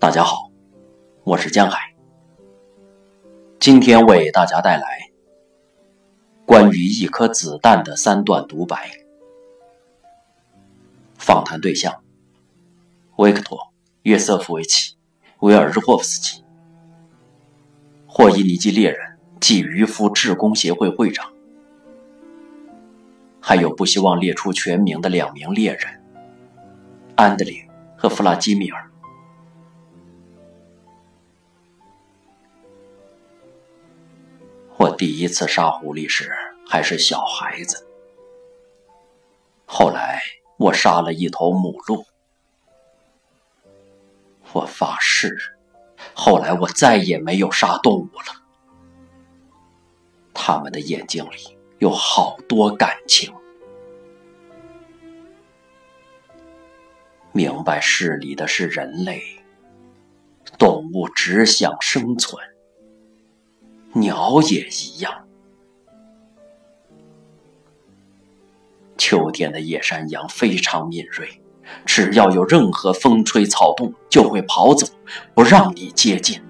大家好，我是江海。今天为大家带来关于一颗子弹的三段独白。访谈对象：维克托·约瑟夫维奇·维尔日霍夫斯基，霍伊尼基猎人暨渔夫志工协会会长，还有不希望列出全名的两名猎人安德烈和弗拉基米尔。第一次杀狐狸时还是小孩子，后来我杀了一头母鹿。我发誓，后来我再也没有杀动物了。他们的眼睛里有好多感情，明白事理的是人类，动物只想生存。鸟也一样。秋天的野山羊非常敏锐，只要有任何风吹草动，就会跑走，不让你接近。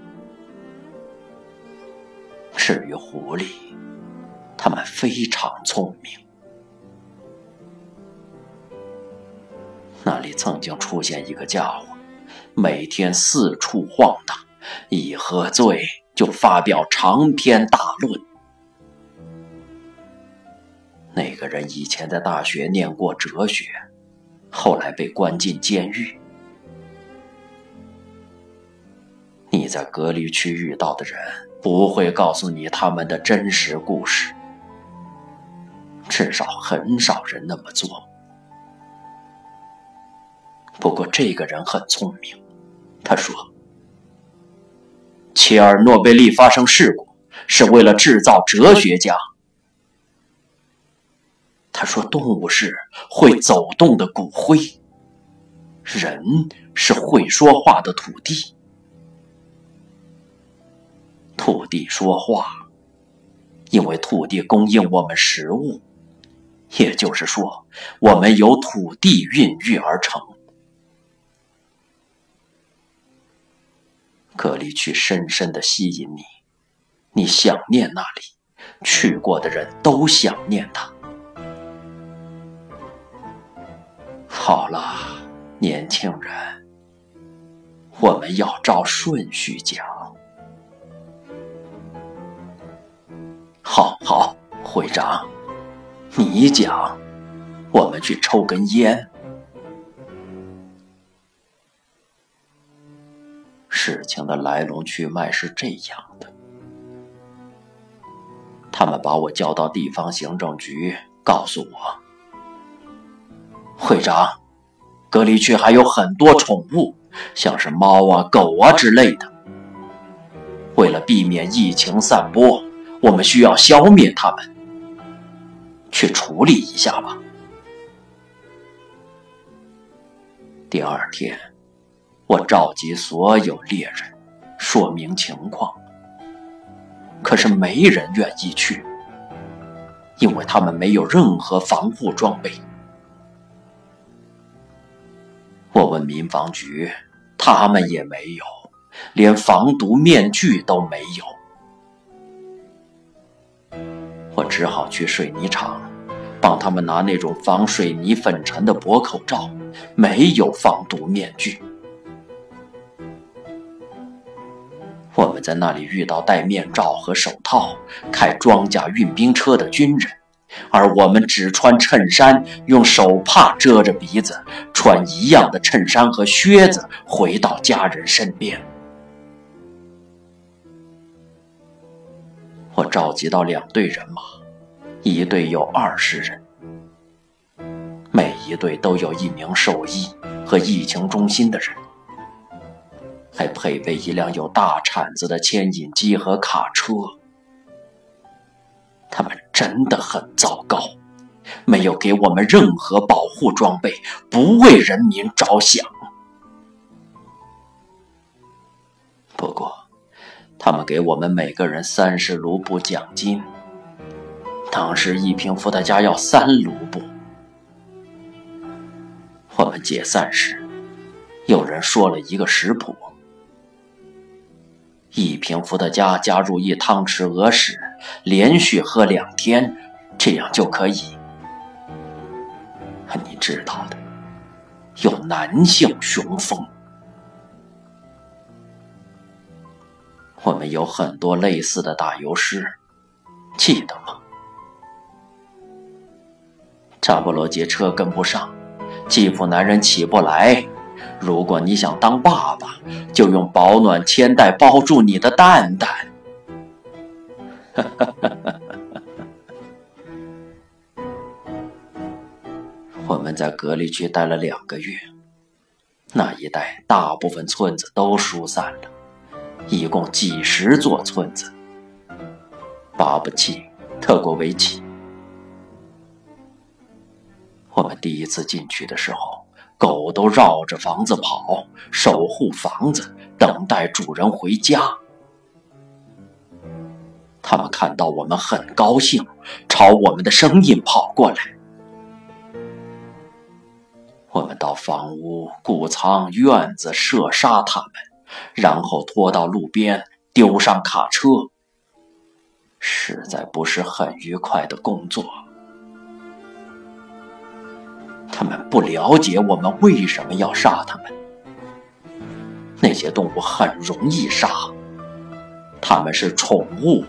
至于狐狸，它们非常聪明。那里曾经出现一个家伙，每天四处晃荡，一喝醉。就发表长篇大论。那个人以前在大学念过哲学，后来被关进监狱。你在隔离区遇到的人不会告诉你他们的真实故事，至少很少人那么做。不过这个人很聪明，他说。切尔诺贝利发生事故是为了制造哲学家。他说：“动物是会走动的骨灰，人是会说话的土地。土地说话，因为土地供应我们食物，也就是说，我们由土地孕育而成。”隔离区深深的吸引你，你想念那里，去过的人都想念它。好了，年轻人，我们要照顺序讲。好好，会长，你讲，我们去抽根烟。事情的来龙去脉是这样的：他们把我叫到地方行政局，告诉我，会长，隔离区还有很多宠物，像是猫啊、狗啊之类的。为了避免疫情散播，我们需要消灭它们，去处理一下吧。第二天。我召集所有猎人，说明情况。可是没人愿意去，因为他们没有任何防护装备。我问民防局，他们也没有，连防毒面具都没有。我只好去水泥厂，帮他们拿那种防水泥粉尘的薄口罩，没有防毒面具。我们在那里遇到戴面罩和手套、开装甲运兵车的军人，而我们只穿衬衫，用手帕遮着鼻子，穿一样的衬衫和靴子回到家人身边。我召集到两队人马，一队有二十人，每一队都有一名兽医和疫情中心的人。还配备一辆有大铲子的牵引机和卡车。他们真的很糟糕，没有给我们任何保护装备，不为人民着想。不过，他们给我们每个人三十卢布奖金。当时一瓶伏特加要三卢布。我们解散时，有人说了一个食谱。一瓶伏特加加入一汤匙鹅屎，连续喝两天，这样就可以。你知道的，有男性雄风。我们有很多类似的打油诗，记得吗？扎波罗杰车跟不上，继父男人起不来。如果你想当爸爸，就用保暖铅袋包住你的蛋蛋。我们在隔离区待了两个月，那一带大部分村子都疏散了，一共几十座村子。巴布奇、特国维奇。我们第一次进去的时候，狗都绕着房子跑，守护房子，等待主人回家。他们看到我们很高兴，朝我们的声音跑过来。我们到房屋、谷仓、院子射杀他们，然后拖到路边，丢上卡车。实在不是很愉快的工作。他们不了解我们为什么要杀他们。那些动物很容易杀，他们是宠物，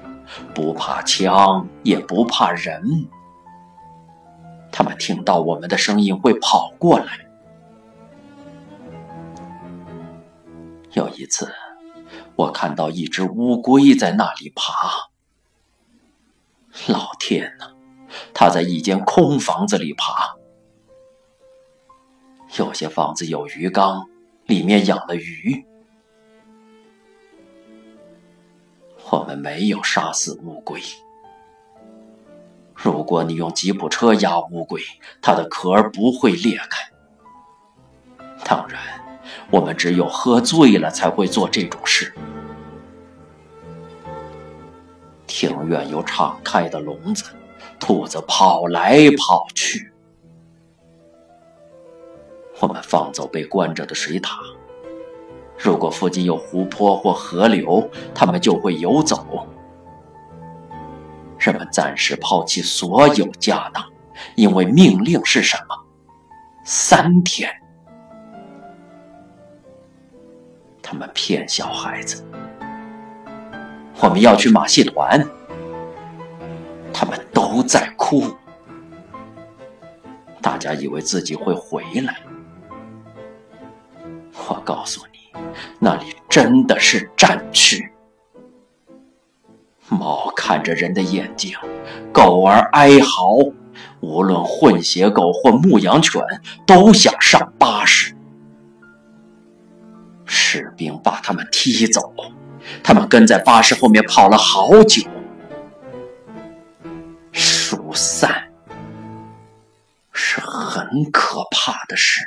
不怕枪，也不怕人。他们听到我们的声音会跑过来。有一次，我看到一只乌龟在那里爬。老天哪，它在一间空房子里爬。有些房子有鱼缸，里面养了鱼。我们没有杀死乌龟。如果你用吉普车压乌龟，它的壳不会裂开。当然，我们只有喝醉了才会做这种事。庭院有敞开的笼子，兔子跑来跑去。我们放走被关着的水獭。如果附近有湖泊或河流，它们就会游走。人们暂时抛弃所有家当，因为命令是什么？三天。他们骗小孩子。我们要去马戏团，他们都在哭。大家以为自己会回来。告诉你，那里真的是战区。猫看着人的眼睛，狗儿哀嚎，无论混血狗或牧羊犬都想上巴士。士兵把他们踢走。他们跟在巴士后面跑了好久，疏散是很可怕的事。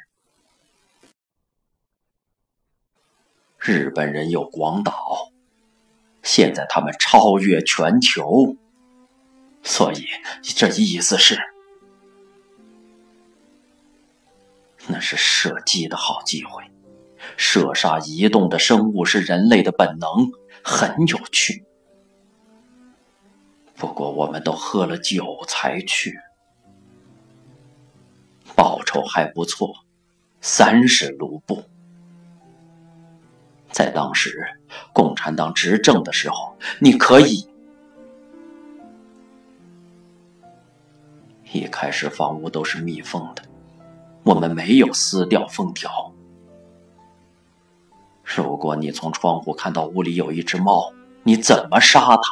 日本人有广岛，现在他们超越全球，所以这意思是，那是射击的好机会。射杀移动的生物是人类的本能，很有趣。不过我们都喝了酒才去，报酬还不错，三十卢布。在当时共产党执政的时候，你可以。一开始房屋都是密封的，我们没有撕掉封条。如果你从窗户看到屋里有一只猫，你怎么杀它？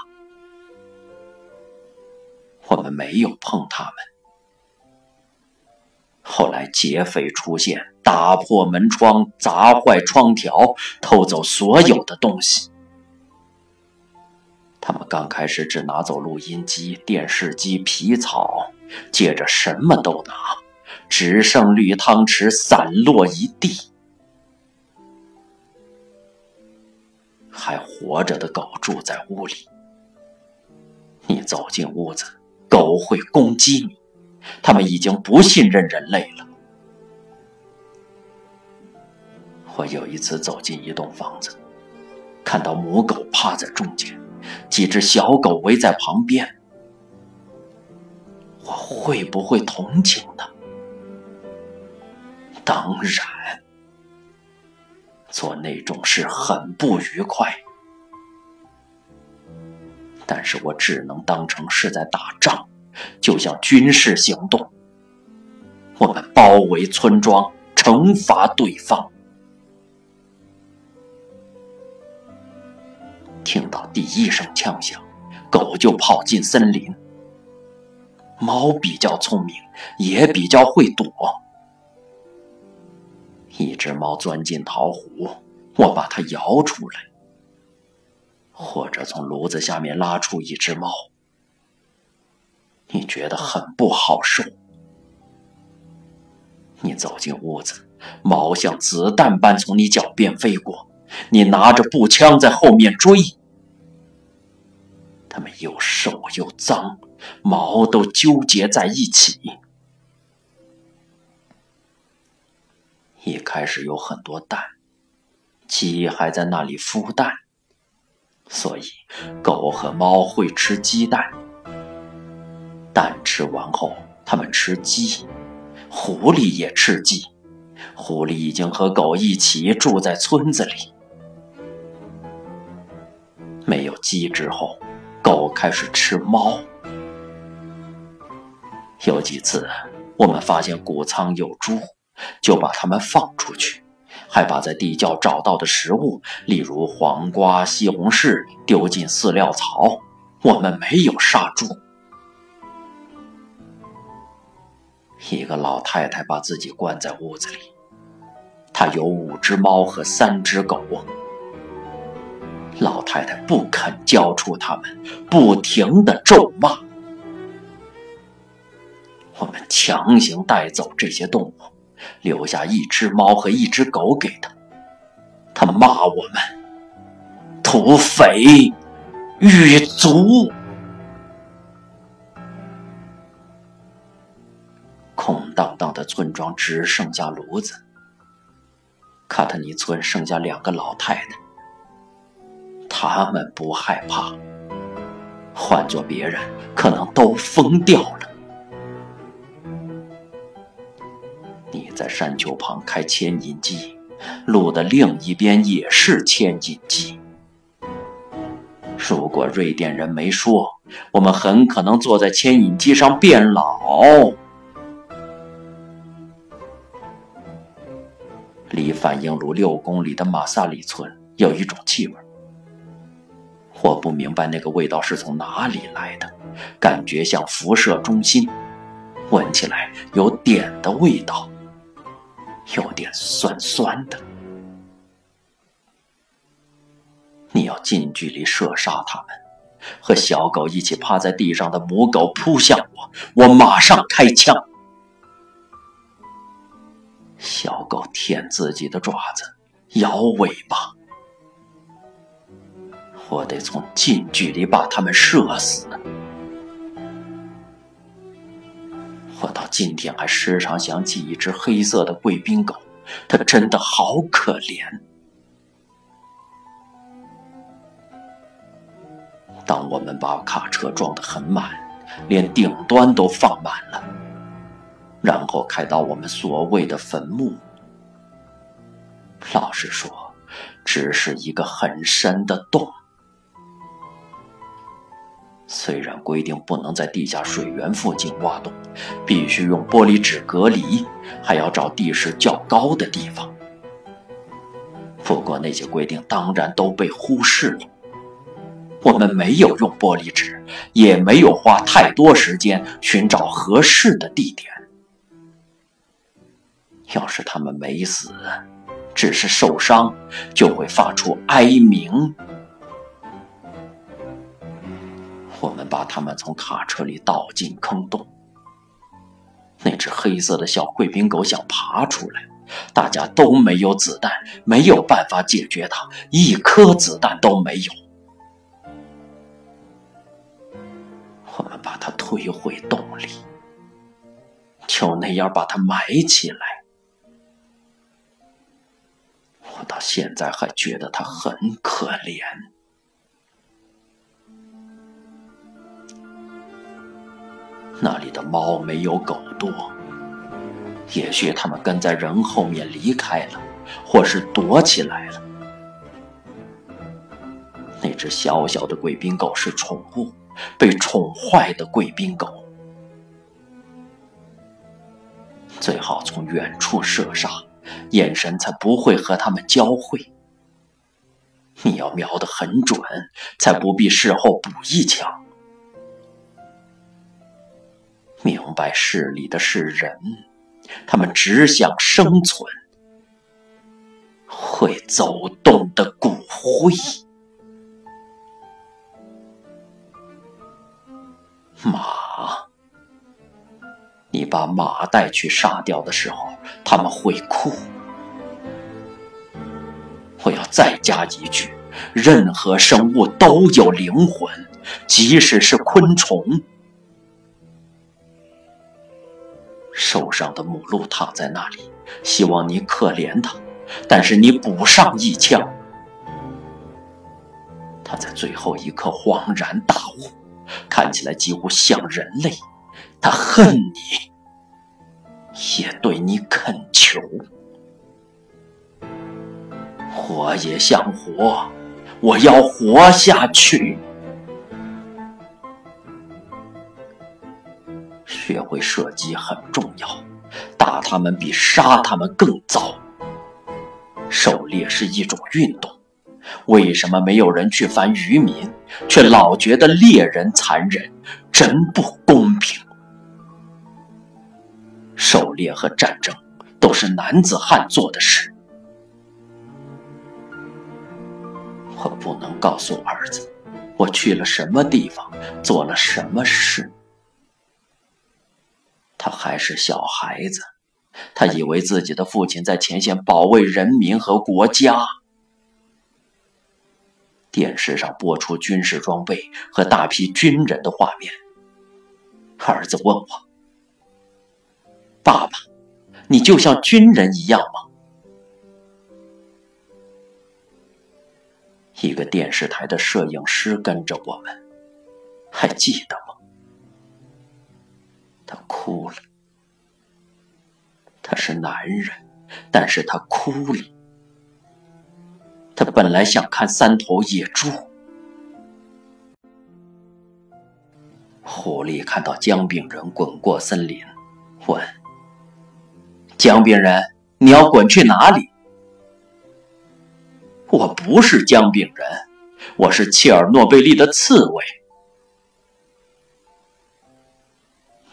我们没有碰它们。后来劫匪出现，打破门窗，砸坏窗条，偷走所有的东西。他们刚开始只拿走录音机、电视机、皮草，接着什么都拿，只剩绿汤匙散落一地。还活着的狗住在屋里，你走进屋子，狗会攻击你。他们已经不信任人类了。我有一次走进一栋房子，看到母狗趴在中间，几只小狗围在旁边，我会不会同情呢？当然，做那种事很不愉快，但是我只能当成是在打仗，就像军事行动。我们包围村庄，惩罚对方。听到第一声枪响，狗就跑进森林。猫比较聪明，也比较会躲。一只猫钻进桃壶，我把它摇出来，或者从炉子下面拉出一只猫。你觉得很不好受。你走进屋子，猫像子弹般从你脚边飞过，你拿着步枪在后面追。它们又瘦又脏，毛都纠结在一起。一开始有很多蛋，鸡还在那里孵蛋，所以狗和猫会吃鸡蛋。蛋吃完后，他们吃鸡。狐狸也吃鸡，狐狸已经和狗一起住在村子里。没有鸡之后，狗开始吃猫。有几次，我们发现谷仓有猪，就把它们放出去，还把在地窖找到的食物，例如黄瓜、西红柿，丢进饲料槽。我们没有杀猪。一个老太太把自己关在屋子里，她有五只猫和三只狗。老太太不肯交出它们，不停的咒骂。我们强行带走这些动物，留下一只猫和一只狗给她。她骂我们土匪、狱卒。空荡荡的村庄只剩下炉子。卡特尼村剩下两个老太太，他们不害怕。换做别人，可能都疯掉了。你在山丘旁开牵引机，路的另一边也是牵引机。如果瑞典人没说，我们很可能坐在牵引机上变老。离反应炉六公里的马萨里村有一种气味，我不明白那个味道是从哪里来的，感觉像辐射中心，闻起来有点的味道，有点酸酸的。你要近距离射杀它们，和小狗一起趴在地上的母狗扑向我，我马上开枪。小狗舔自己的爪子，摇尾巴。我得从近距离把它们射死。我到今天还时常想起一只黑色的贵宾狗，它真的好可怜。当我们把卡车装得很满，连顶端都放满了。然后开到我们所谓的坟墓。老实说，只是一个很深的洞。虽然规定不能在地下水源附近挖洞，必须用玻璃纸隔离，还要找地势较高的地方。不过那些规定当然都被忽视了。我们没有用玻璃纸，也没有花太多时间寻找合适的地点。要是他们没死，只是受伤，就会发出哀鸣。我们把他们从卡车里倒进坑洞。那只黑色的小贵宾狗想爬出来，大家都没有子弹，没有办法解决它，一颗子弹都没有。我们把它推回洞里，就那样把它埋起来。到现在还觉得他很可怜。那里的猫没有狗多，也许它们跟在人后面离开了，或是躲起来了。那只小小的贵宾狗是宠物，被宠坏的贵宾狗，最好从远处射杀，眼神才不会和他们交汇。你要瞄得很准，才不必事后补一枪。明白事理的是人，他们只想生存。会走动的骨灰，马，你把马带去杀掉的时候，他们会哭。我要再加一句：任何生物都有灵魂，即使是昆虫。受伤的母鹿躺在那里，希望你可怜它，但是你补上一枪。它在最后一刻恍然大悟，看起来几乎像人类。它恨你，也对你恳求。活也想活，我要活下去。学会射击很重要，打他们比杀他们更糟。狩猎是一种运动，为什么没有人去烦渔民，却老觉得猎人残忍，真不公？狩猎和战争都是男子汉做的事，我不能告诉儿子，我去了什么地方，做了什么事。他还是小孩子，他以为自己的父亲在前线保卫人民和国家。电视上播出军事装备和大批军人的画面，儿子问我：“爸爸，你就像军人一样吗？”一个电视台的摄影师跟着我们，还记得吗？他哭了，他是男人，但是他哭了。他本来想看三头野猪。狐狸看到姜饼人滚过森林，问：“姜饼人，你要滚去哪里？”我不是姜饼人，我是切尔诺贝利的刺猬。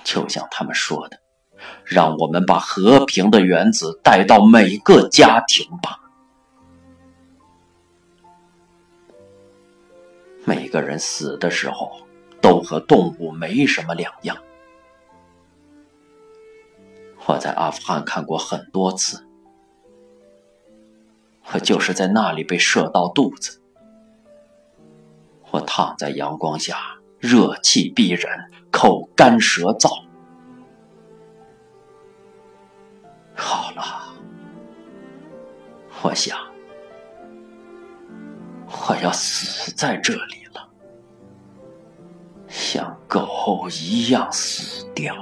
就像他们说的，让我们把和平的原子带到每个家庭吧。每个人死的时候，都和动物没什么两样。我在阿富汗看过很多次，我就是在那里被射到肚子。我躺在阳光下。热气逼人，口干舌燥。好了，我想，我要死在这里了，像狗一样死掉。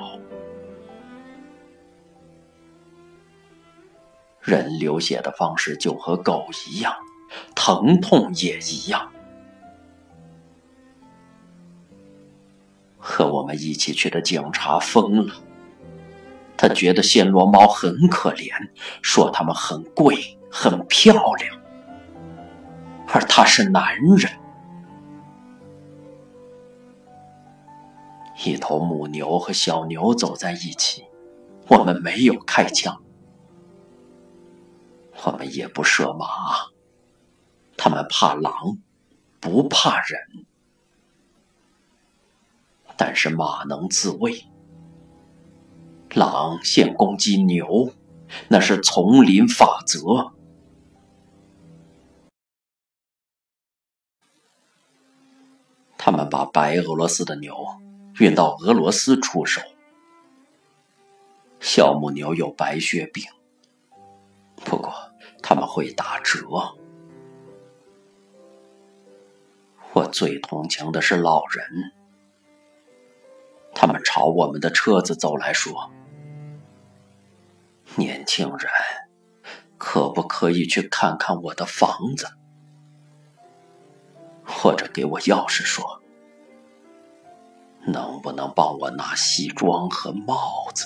人流血的方式就和狗一样，疼痛也一样。和我们一起去的警察疯了，他觉得暹罗猫很可怜，说它们很贵、很漂亮，而他是男人。一头母牛和小牛走在一起，我们没有开枪，我们也不射马，他们怕狼，不怕人。但是马能自卫，狼先攻击牛，那是丛林法则。他们把白俄罗斯的牛运到俄罗斯出售。小母牛有白血病，不过他们会打折。我最同情的是老人，他们朝我们的车子走来说：“年轻人，可不可以去看看我的房子？或者给我钥匙，说能不能帮我拿西装和帽子？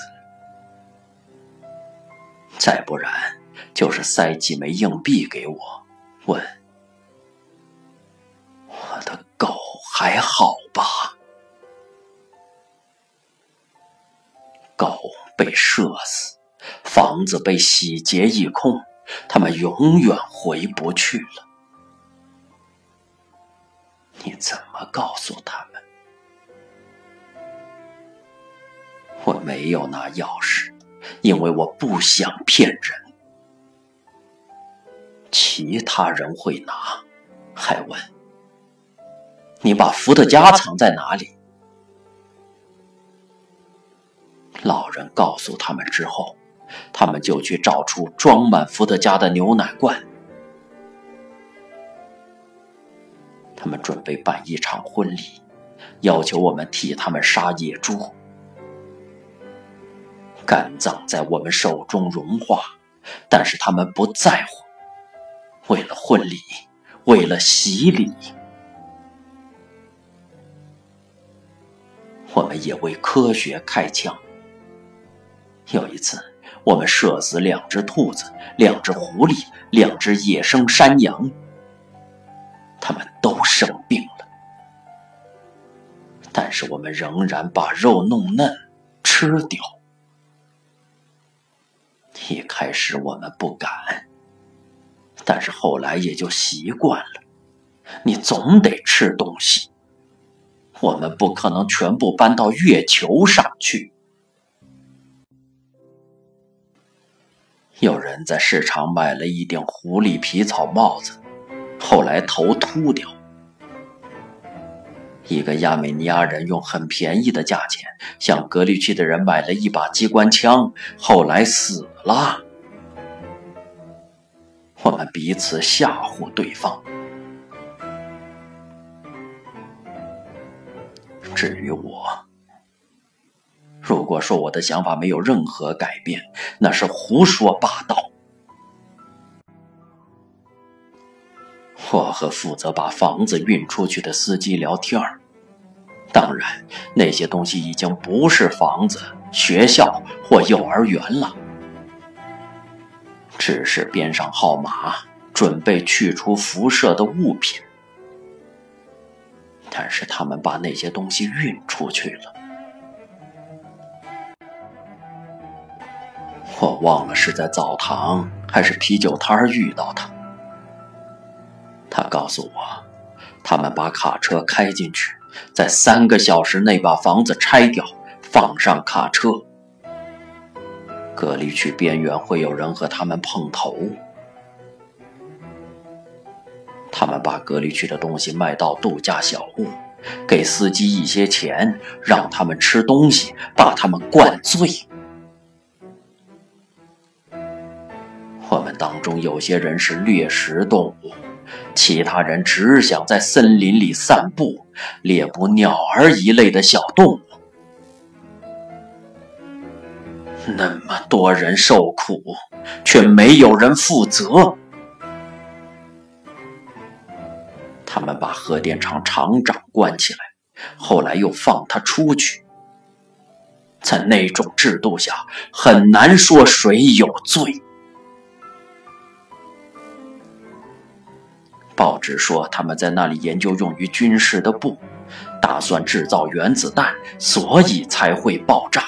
再不然，就是塞几枚硬币给我，问我的狗还好吧？狗被射死，房子被洗劫一空，他们永远回不去了。你怎么告诉他们？我没有拿钥匙，因为我不想骗人。其他人会拿，还问你把伏特加藏在哪里？老人告诉他们之后，他们就去找出装满伏特加的牛奶罐。他们准备办一场婚礼，要求我们替他们杀野猪。肝脏在我们手中融化，但是他们不在乎。为了婚礼，为了洗礼，我们也为科学开枪。有一次，我们射死两只兔子、两只狐狸、两只野生山羊，它们都生病了，但是我们仍然把肉弄嫩吃掉。一开始我们不敢，但是后来也就习惯了。你总得吃东西，我们不可能全部搬到月球上去。有人在市场买了一顶狐狸皮草帽子，后来头秃掉。一个亚美尼亚人用很便宜的价钱向隔离区的人买了一把机关枪，后来死了。我们彼此吓唬对方。至于我，如果说我的想法没有任何改变，那是胡说八道。我和负责把房子运出去的司机聊天儿。当然，那些东西已经不是房子、学校或幼儿园了，只是编上号码，准备去除辐射的物品。但是他们把那些东西运出去了，我忘了是在澡堂还是啤酒摊遇到他。他告诉我，他们把卡车开进去。在三个小时内把房子拆掉，放上卡车。隔离区边缘会有人和他们碰头。他们把隔离区的东西卖到度假小屋，给司机一些钱，让他们吃东西，把他们灌醉。我们当中有些人是掠食动物。其他人只想在森林里散步，猎捕鸟儿一类的小动物。那么多人受苦，却没有人负责。他们把核电厂厂长关起来，后来又放他出去。在那种制度下，很难说谁有罪。报纸说他们在那里研究用于军事的布，打算制造原子弹，所以才会爆炸。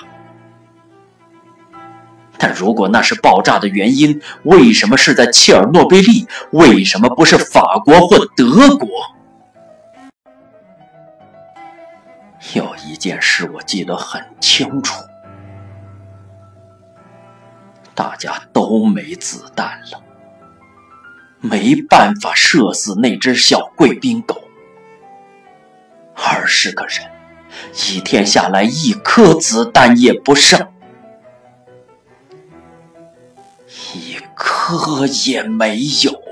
但如果那是爆炸的原因，为什么是在切尔诺贝利？为什么不是法国或德国？有一件事我记得很清楚，大家都没子弹了。没办法射死那只小贵宾狗。二十个人，一天下来一颗子弹也不剩，可也没有。